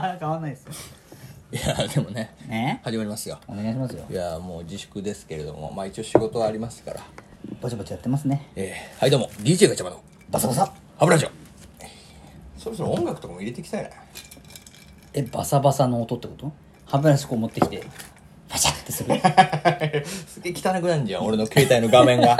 変わんないですよ。いやでもねね？始まりますよ。お願いしますよ。いやもう自粛ですけれどもまあ一応仕事はありますから。ぼちぼちやってますね。えー、はいどうも。DJ ガチャバのバサバサ。ハブラジオ。そろそろ音楽とかも入れていきたいなえバサバサの音ってこと？歯ブラシこう持ってきてパシャってする？すげえ汚くなんじゃん俺の携帯の画面が。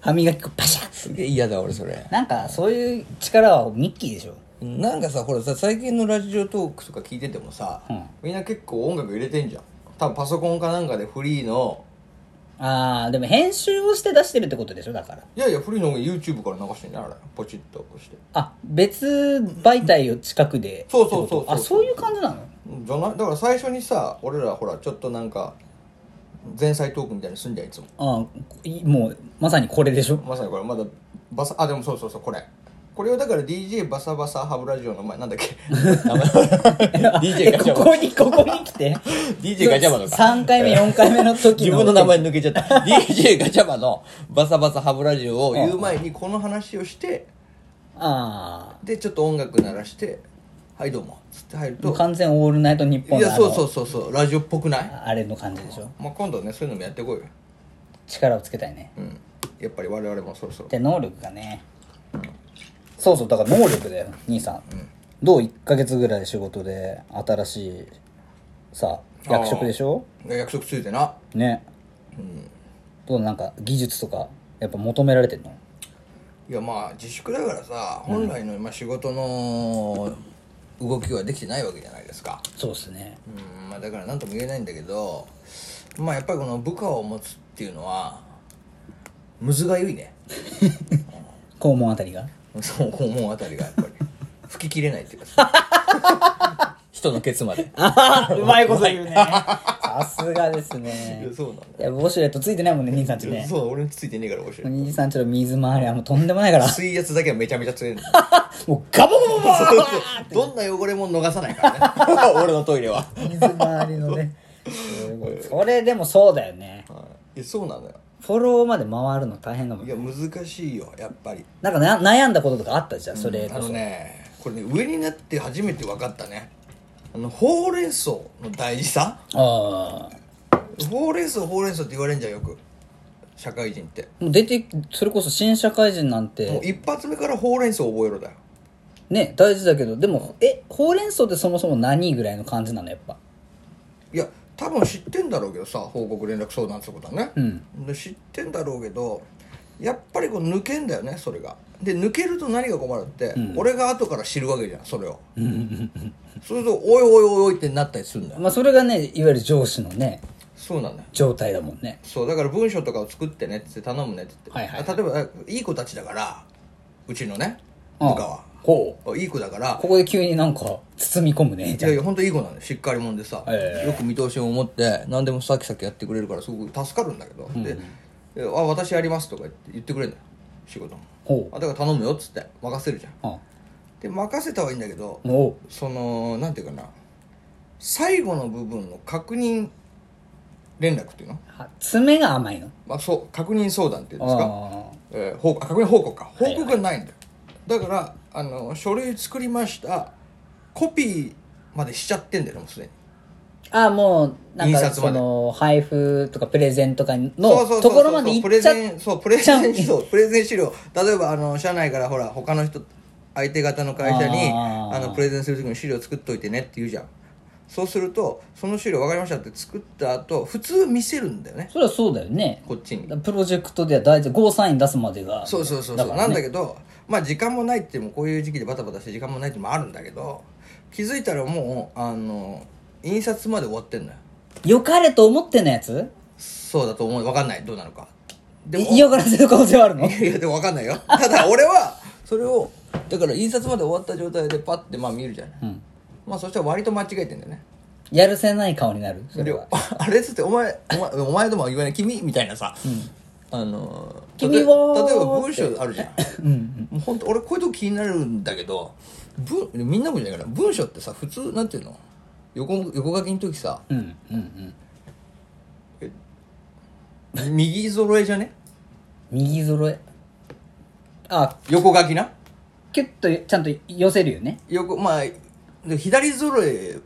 歯磨き粉パシャすげえ嫌だ俺それ。なんかそういう力はミッキーでしょなんかさほらさ最近のラジオトークとか聞いててもさ、うん。みんな結構音楽入れてんじゃん。多分パソコンかなんかでフリーの。ああでも編集をして出してるってことでしょだから。いやいやフリーの音楽 YouTube から流してんじゃんあれ。ポチッと押して。あ別媒体を近くでそうそうそうそうあそういう感じなの？じゃない？だから最初にさ俺らほらちょっとなんか前菜トークみたいにすんじゃんいつも。あいもうまさにこれでしょ？まさにこれ。まだバサあでもそうそうそうこれこれをだから DJ バサバサハブラジオの前なんだっけ？DJ えガチャバここにここに来て DJ ガチャバの。か3回目4回目の時の。自分の名前抜けちゃった。DJ ガチャバの。バサバサハブラジオを言う前にこの話をしてあでちょっと音楽鳴らして「はいどうも」つって入るあもうと完全オールナイトニッポンのあのいやそうそうそうそう。ラジオっぽくない？あれの感じでしょ？まあ今度ねそういうのもやってこいよ。力をつけたいね。うん。やっぱり我々もそろそろで能力がねそうそうだから能力だよ兄さん、どう1ヶ月ぐらい仕事で新しいさ役職でしょ？約束ついてな。ね。どうなんか技術とかやっぱ求められてんの？いやまあ自粛だからさ本来のまあ仕事の動きはできてないわけじゃないですか。そうっすね。うんまあだから何とも言えないんだけどまあやっぱりこの部下を持つっていうのはむずがゆいね。肛門あたりが？そう肛門あたりがやっぱり。吹き切れないっていうかさ。人のケツまで。うまいこと言うね。さすがですね。やそうなんだいやウォシュレットついてないもんね兄さんちね。そう俺についてねえから面白い兄さんちの水回りはもうとんでもないから。水圧だけはめちゃめちゃ強いもうガボガボガボそうそうどんな汚れも逃さないからね俺のトイレは水回りのねすごいそれでもそうだよねはいいやそうなのよフォローまで回るの大変だもんいや難しいよやっぱり。なんかな悩んだこととかあったじゃんそれあのこそ、ねこれね上になって初めて分かったね。あのほうれん草の大事さ？ああ。ほうれん草ほうれん草って言われんじゃんよく。社会人って。もう出てそれこそ新社会人なんもうて一発目からほうれん草覚えろだよ。ね大事だけど。でもえほうれん草ってそもそも何ぐらいの感じなのやっぱ？いや多分知ってんだろうけどさ報告連絡相談ってことはね、うん。で知ってんだろうけどやっぱりこう抜けんだよねそれが。で抜けると何が困るって、俺が後から知るわけじゃんそれを。そうすると「おいおいおいおい」ってなったりするんだよ。まあそれがねいわゆる上司のねそうなんだよ状態だもんね。そうだから文章とかを作ってねって頼むねって言って、はいはいあ例えばいい子たちだからうちのね部うん。下はほう。いい子だから。ここで急になんか包み込むね。いやいや本当いい子なんだよ。しっかり者でさ、ええ。よく見通しを持って何でもさきさきやってくれるからすごく助かるんだけど、でであ私やります」とか言って言ってくれるんだよ。仕事も。ほあだから頼むよっつって。任せるじゃん。で任せたはいいんだけどそのなんていうかな。最後の部分の確認連絡っていうの、あ爪が甘いの？まあ、そう。確認相談っていうんですか？あえー報確認報告か。報はいはい。告がないんだよ、だからあの書類作りましたコピーまでしちゃってんだよねもうすでに。あもうなんかその配布とかプレゼンとかのところまで行プレっちゃっゼンそうプレゼンそうプレゼン資料。例えばあの社内からほら他の人相手方の会社にあのプレゼンする時に資料作っといてねって言うじゃんそうするとその資料分かりましたって作った後普通見せるんだよね。それはそうだよね。こっちに。プロジェクトでは大体ゴーサイン出すまでが。そうそうそうそう、ね。なんだけどまあ時間もないってもこういう時期でバタバタして時間もないってもあるんだけど気づいたらもうあの印刷まで終わってんのよ。よかれと思ってんのやつ？そうだと思う。分かんない。どうなのか。でもい嫌がらせる可能性はあるの？いやでも分かんないよ。ただ俺はそれをだから印刷まで終わった状態でパッてまあ見るじゃない、うんまあそしたら割と間違えてんだよね。やるせない顔になるそれでは あれっつってお前お前 お前とも言わない君みたいなさ、あの君は例えば文章あるじゃん。もう本当俺こういうとこ気になるんだけど文みんなもじゃないから文章ってさ普通なんていうの？横横書きの時さうんうんうん。右揃えじゃね？右揃え。あ横書きな？キュッとちゃんと寄せるよね。横まあで左揃え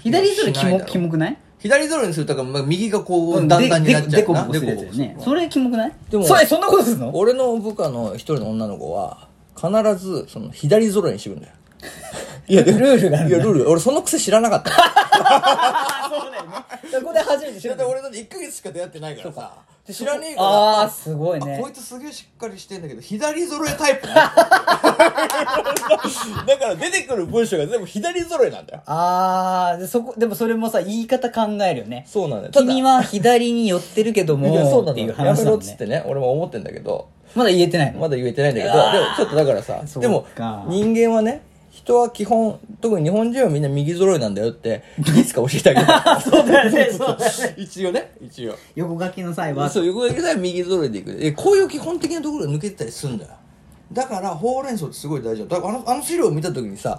左それキモキモくない？左揃えにするとか、まあ、右がこう、うんだんだんになっちゃうででこなぼこするやつだよね。それキモくない？でもそれそんなことするの？俺の部下の一人の女の子は必ずその左揃えにしてくんだよ。いやルールがあるんだ。いやルール。俺その癖知らなかった。あそうだよねそこで初めて知だるって俺だって1ヶ月しか出会ってないからさ知らねえからああすごいね。あこいつすげえしっかりしてんだけど左揃えタイプね。だから出てくる文章が全部左揃えなんだよ。ああでそこでもそれもさ言い方考えるよね。そうなんだよ。君は左に寄ってるけどいやそうっていうやめろっつってね。俺も思ってんだけど。まだ言えてないの？まだ言えてないんだけど。でもちょっとだからさでもか人間はね人は基本特に日本人はみんな右揃いなんだよっていつか教えてあげる そうだよね そうだよね。一応ね一応。横書きの際は。そう横だけさえ右揃いでいく。えこういう基本的なところが抜けてたりするんだよ。だからほうれん草ってすごい大事だだからあのあの資料を見た時にさ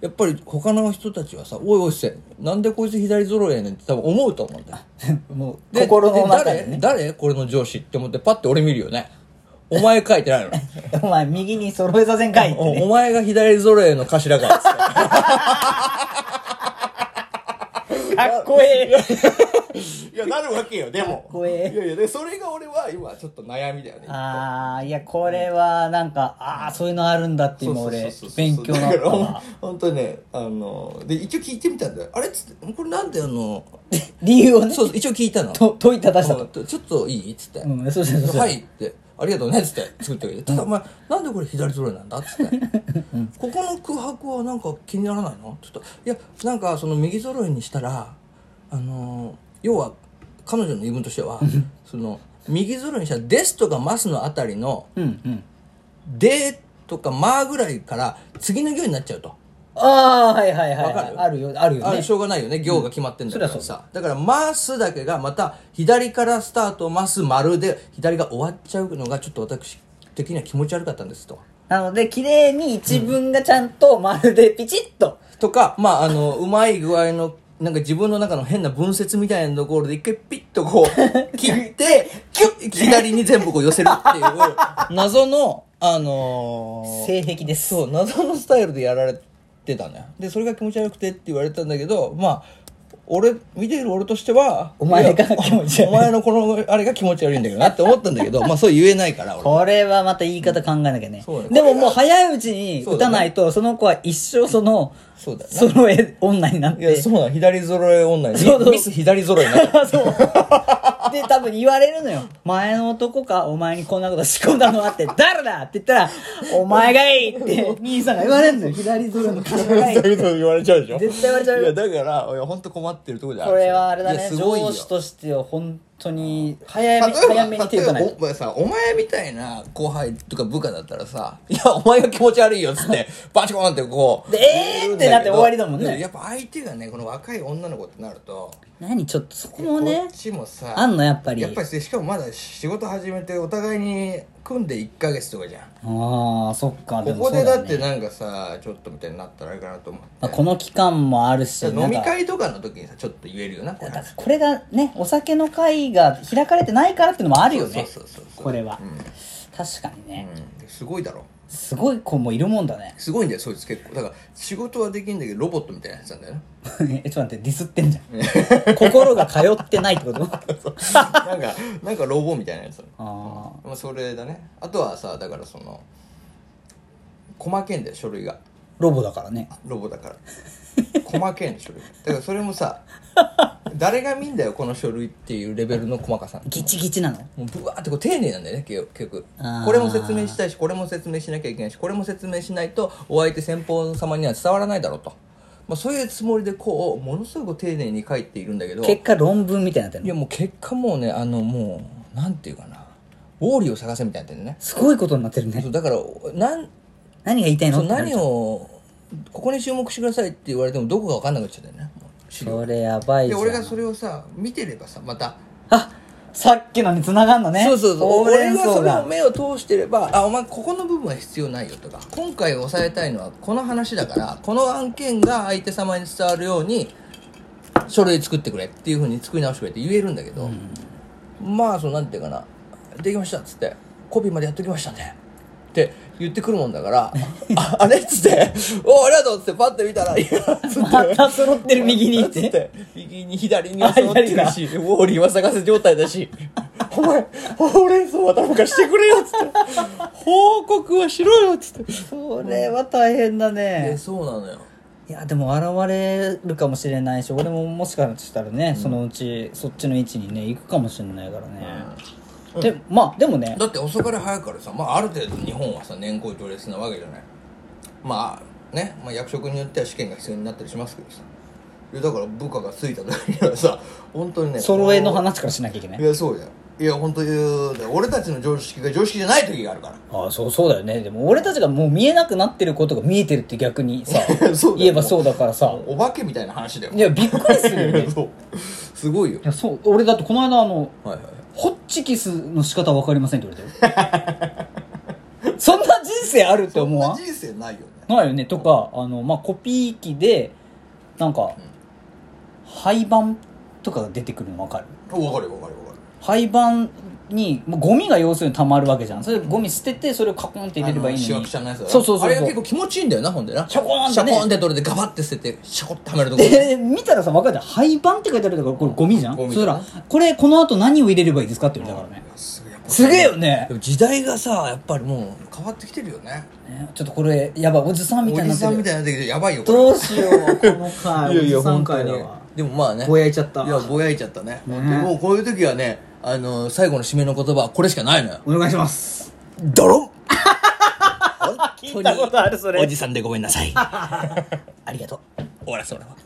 やっぱり他の人たちはさ「おいおいせなんでこいつ左揃いやねん」って多分思うと思うんだよ。もうで心の中でね。誰誰？これの上司って思ってパッて俺見るよねお前書いてないの？お前右に揃えさせんかいっておね。お前が左揃えの頭かっつってかっこええ。いやなるわけよでも。かっこええ。いやいやでそれが俺は今ちょっと悩みだよねああいやこれはなんかああそういうのあるんだって今俺そうそうそうそう勉強になっただからわ本当にねあので一応聞いてみたんだよ。あれっつってこれなんであの 理由をね。そう一応聞いたの。と問いただしたと。うんちょっといい？っつって、うんそうそうそうそう。はいってありがとうねっつって作ってくれて。ただお前なんでこれ左揃えなんだっつって。ここの空白はなんか気にならないの？って。言ったらいやなんかその右揃えにしたらあの要は彼女の言い分としてはその右揃えにしたら「です」とか「ます」のあたりのうんうん「で」とか「ま」ぐらいから次の行になっちゃうと。ああはいはいはい、かる？あるよあるよね。あれしょうがないよね。行が決まってんだからさ、だ。から「ます」だけがまた左からスタート「ます」丸で左が終わっちゃうのがちょっと私的には気持ち悪かったんですと。なので綺麗に一文がちゃんとまるでピチッと、とかまああのうまい具合のなんか自分の中の変な文節みたいなところで一回ピッとこう 切ってキュッ左に全部こう寄せるっていう 謎のあのー性癖です。そう謎のスタイルでやられてたでそれが気持ち悪くてって言われたんだけどまあ俺見ている俺としてはお前が気持ち悪い。お前のこのあれが気持ち悪いんだけどなって思ったんだけどまあそう言えないから俺これはまた言い方考えなきゃね。そうだね。でももう早いうちに打たないとそ,、の子は一生そのそうだよな揃え女になっいやてそうなの左揃え女に。ミス左揃えになる。そう。で、多分言われるのよ。前の男か、お前にこんなこと仕込んだのはって、誰だ!って言ったら、お前がいいって、兄さんが言われるのよ。左揃えの頭がいいそういうこと言われちゃうでしょ？絶対言われちゃうよ。いやだからいや本当困ってるところじゃこれはあれだね、いやすごいよ。上司としては本当に、早め、早めに手打たない。と。例えばお前さお前みたいな後輩とか部下だったらさ「いやお前が気持ち悪いよ」っつって バチコーンってこうでえーってなって終わりだもんね。でやっぱ相手がねこの若い女の子ってなると何ちょっとそこもこねっ、ちもさあんのやっぱり。やっぱりしかもまだ仕事始めてお互いに組んで1ヶ月とかじゃんああ、そっか。こもこでだってなんかさちょっとみたいになったらあれかなと思ってまあこの期間もあるし、飲み会とかの時にさちょっと言えるよなこれこれがね、お酒の会が開かれてないからっていうのもあるよね。そうそうそうそうこれは。うん確かにね。うんすごいだろすごい子もいるもんだね。すごいんだよそいつ結構。だから仕事はできんだけどロボットみたいなやつなんだよね。え、ちょっと待って、ディスってんじゃん。心が通ってないってこと？なんかなんかロボみたいなやつあまあそれだね。あとはさだからその細けんだよ書類が。ーロボだからね。ロボだから細けん書類だからそれもさ誰が見んだよこの書類っていうレベルの細かさ。ギチギチなの？もうブワーってこう丁寧なんだよね結局。これも説明したいしこれも説明しなきゃいけないしこれも説明しないとお相手先方様には伝わらないだろうと、まあ、そういうつもりでこうものすごく丁寧に書いているんだけど結果論文みたいになってるの？いやもう結果もうねあのもうなんていうかな。ウォーリーを探せみたいになってるね。すごいことになってるね。そうだからなん何が言いたいの？何をここに注目してくださいって言われてもどこか分かんなくなっちゃったよね。それやばいじゃん。で俺がそれをさ見てればさまた。あさっきのに繋がんのね。そうそうそう。ほうれ俺がそれを目を通してればあお前ここの部分は必要ないよとか。今回押さえたいのはこの話だからこの案件が相手様に伝わるように書類作ってくれっていうふうに作り直してくれって言えるんだけど、まあそうなんていうかな。できましたっつってコピーまでやっときましたねって言ってくるもんだからああれっつって「おありがとう」っつってパッて見たら「いや」つってまた揃ってる右にっつって。て右に左には揃ってるしウォーリーは探せ状態だし「お前ほうれん草は頼むからしてくれよ」っつって「報告はしろよ」っつって。それは大変だえねそうなのよ。いやでも現れるかもしれないし俺ももしかしたらね、そのうちそっちの位置にね行くかもしれないからね、でまあでもね。だって遅かれ早かれさ、まあ、ある程度日本はさ年功序列なわけじゃない。まあね、まあ、役職によっては試験が必要になったりしますけどさ。だから部下がついた時にはさ本当にね揃えの話からしなきゃいけない。いやそうだよ。いや本当に俺たちの常識が常識じゃない時があるから。ああそうそうだよね。でも俺たちがもう見えなくなってることが見えてるって逆にさ 言えばそうだからさ。お化けみたいな話だよ。いやびっくりするよね。い そう。すごいよ。やそう俺だってこの間あのはいはいホッチキスの仕方わかりませんって言われたよそんな人生あるって思わん？そんな人生ないよね。ないよね。とかあの、まあ、コピー機でなんか、廃盤とかが出てくるの分かる？分かるよ分かるよ分かる。廃盤にもうゴミが要するに溜まるわけじゃん。それでゴミ捨ててそれをカコンって入れればいいのに。あのシワくちゃのそうそうそうそう。あれが結構気持ちいいんだよなほんでな。シャコーンってね。シャコーンって取れてガバって捨ててシャコってはめるとこで見たらさ分かるじゃん。廃盤って書いてあるからこれゴミじゃん。ゴミそしたらこれこの後何を入れればいいですかって言われたからね。すげえよね。でも時代がさやっぱりもう変わってきてるよね。ねちょっとこれやばい。おじさんみおたいになってる。じさんみたいになってきてやばいよこれ。どうしようこの回。おじさん回だわ。でもまあね。ぼやいちゃった。いやぼやいちゃったね。ね。もうこういう時はねあの最後の締めの言葉はこれしかないのよ。お願いします。ドロン。聞いたことあるそれ。おじさんでごめんなさい。ありがとう。終わらせてもらおう